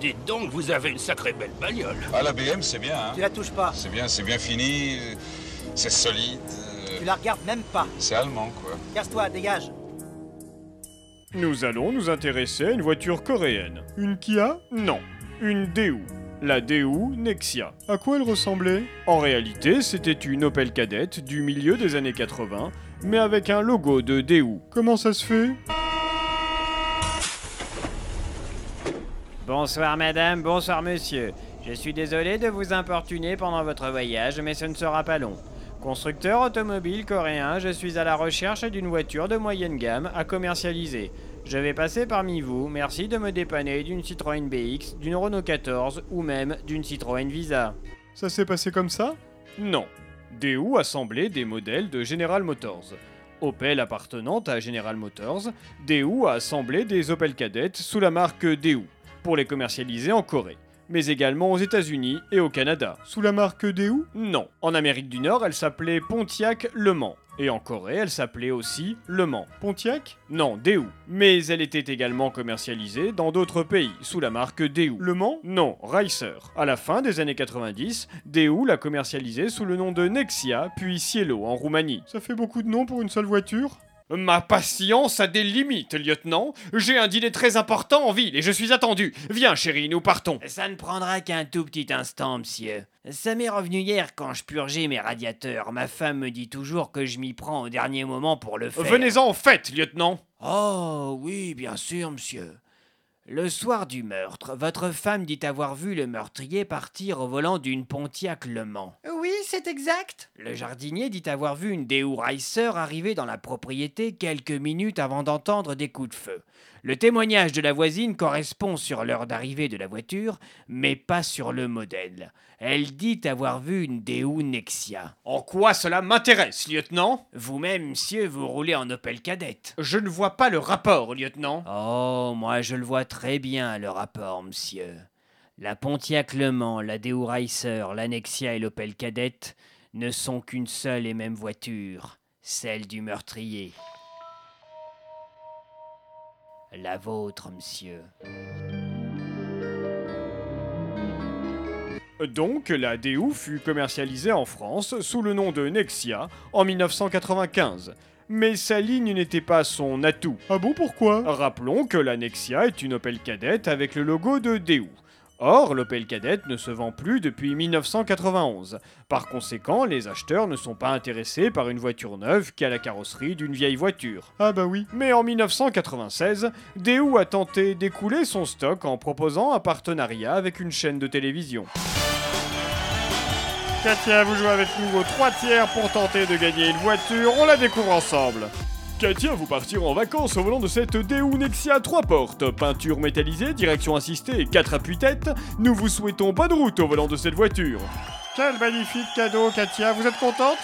Dites donc, vous avez une sacrée belle bagnole. Ah, la BM, c'est bien, hein Tu la touches pas. C'est bien, c'est bien fini, c'est solide, euh, Tu la regardes même pas. c'est allemand, quoi. Casse-toi, dégage. Nous allons nous intéresser à une voiture coréenne. Une Kia? Non, une Daewoo. La Daewoo Nexia. À quoi elle ressemblait? En réalité, c'était une Opel Kadett du milieu des années 80, mais avec un logo de Daewoo. Comment ça se fait? Bonsoir madame, bonsoir monsieur. Je suis désolé de vous importuner pendant votre voyage, mais ce ne sera pas long. Constructeur automobile coréen, je suis à la recherche d'une voiture de moyenne gamme à commercialiser. Je vais passer parmi vous, merci de me dépanner d'une Citroën BX, d'une Renault 14 ou même d'une Citroën Visa. Ça s'est passé comme ça? Non. Daewoo assemblait des modèles de General Motors. Opel appartenant à General Motors, Daewoo a assemblé des Opel Kadett sous la marque Daewoo pour les commercialiser en Corée, mais également aux États-Unis et au Canada. Sous la marque Daewoo Non. En Amérique du Nord, elle s'appelait Pontiac Le Mans. Et en Corée, elle s'appelait aussi Le Mans. Pontiac? Non, Daewoo. Mais elle était également commercialisée dans d'autres pays, sous la marque Daewoo. Le Mans? Non, Ricer. À la fin des années 90, Daewoo l'a commercialisée sous le nom de Nexia, puis Cielo en Roumanie. Ça fait beaucoup de noms pour une seule voiture? Ma patience a des limites, lieutenant. J'ai un dîner très important en ville et je suis attendu. Viens, chérie, nous partons. Ça ne prendra qu'un tout petit instant, monsieur. Ça m'est revenu hier quand je purgeais mes radiateurs. Ma femme me dit toujours que je m'y prends au dernier moment pour le faire. Venez-en en fait, lieutenant. Oh, oui, bien sûr, monsieur. Le soir du meurtre, votre femme dit avoir vu le meurtrier partir au volant d'une Pontiac Le Mans. Oui, c'est exact. Le jardinier dit avoir vu une Ricer arriver dans la propriété quelques minutes avant d'entendre des coups de feu. Le témoignage de la voisine correspond sur l'heure d'arrivée de la voiture, mais pas sur le modèle. Elle dit avoir vu une Daewoo Nexia. En quoi cela m'intéresse, lieutenant? Vous-même, monsieur, vous roulez en Opel Kadett. Je ne vois pas le rapport, lieutenant. Oh, moi je le vois très bien, le rapport, monsieur. La Pontiac Le Mans, la Daewoo Ricer, la Nexia et l'Opel Kadett ne sont qu'une seule et même voiture, celle du meurtrier. La vôtre, monsieur. Donc, la Daewoo fut commercialisée en France sous le nom de Nexia en 1995. Mais sa ligne n'était pas son atout. Ah bon, pourquoi? Rappelons que la Nexia est une Opel Kadett avec le logo de Daewoo. Or, l'Opel Kadett ne se vend plus depuis 1991. Par conséquent, les acheteurs ne sont pas intéressés par une voiture neuve qui a la carrosserie d'une vieille voiture. Ah bah oui. Mais en 1996, Daewoo a tenté d'écouler son stock en proposant un partenariat avec une chaîne de télévision. Katia, vous jouez avec nous aux 3 tiers pour tenter de gagner une voiture, on la découvre ensemble. Katia, vous partirez en vacances au volant de cette Daewoo Nexia 3 portes. Peinture métallisée, direction assistée et 4 appuis-têtes. Nous vous souhaitons bonne route au volant de cette voiture. Quel magnifique cadeau, Katia, vous êtes contente?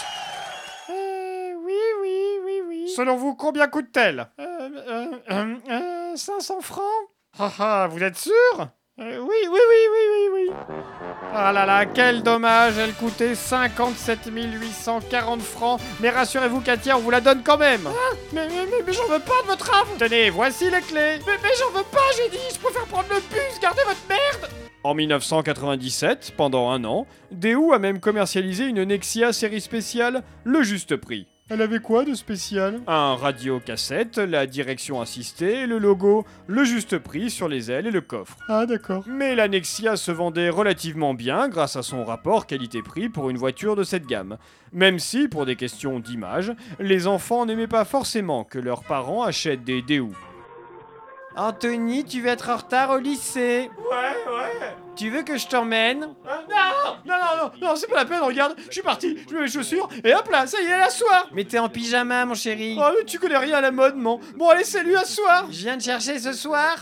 Euh, oui, oui, oui, oui. Selon vous, combien coûte-t-elle? Euh, euh, euh, euh, 500 francs? Ah ah, vous êtes sûr? Euh, oui, oui, oui, oui, oui. Ah là là, quel dommage, elle coûtait 57 840 francs. Mais rassurez-vous, Katia, on vous la donne quand même. Mais, mais, mais, mais j'en veux pas de votre âme Tenez, voici les clés. Mais, mais j'en veux pas, j'ai dit Je préfère prendre le bus, gardez votre merde En 1997, pendant un an, Daewoo a même commercialisé une Nexia série spéciale, le juste prix. Elle avait quoi de spécial? Un radio cassette, la direction assistée le logo le juste prix sur les ailes et le coffre. Ah d'accord. Mais la Nexia se vendait relativement bien grâce à son rapport qualité-prix pour une voiture de cette gamme. Même si, pour des questions d'image, les enfants n'aimaient pas forcément que leurs parents achètent des Daewoo. Anthony, tu vas être en retard au lycée? Ouais, ouais. Tu veux que je t'emmène? Non, non, non, non, non, c'est pas la peine, regarde, je suis parti, je mets mes chaussures, et hop là, ça y est, la soir Mais t'es en pyjama, mon chéri. Oh, mais tu connais rien à la mode, man Bon, allez, salut, à soir Je viens te chercher ce soir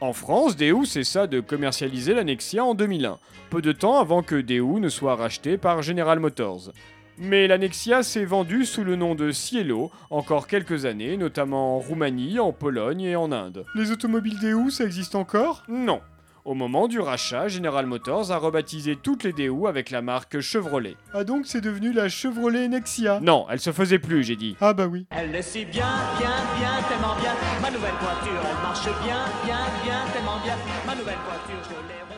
En France, Daewoo cessa de commercialiser la Nexia en 2001, peu de temps avant que Daewoo ne soit racheté par General Motors. Mais la Nexia s'est vendue sous le nom de Cielo encore quelques années, notamment en Roumanie, en Pologne et en Inde. Les automobiles Daewoo, ça existe encore? Non. Au moment du rachat, General Motors a rebaptisé toutes les DU avec la marque Chevrolet. Ah donc c'est devenu la Chevrolet Nexia Non, elle se faisait plus, j'ai dit. Ah bah oui. Elle le sait bien, bien, bien, tellement bien. Ma nouvelle voiture, elle marche bien, bien, bien, tellement bien. Ma nouvelle voiture, je l'ai.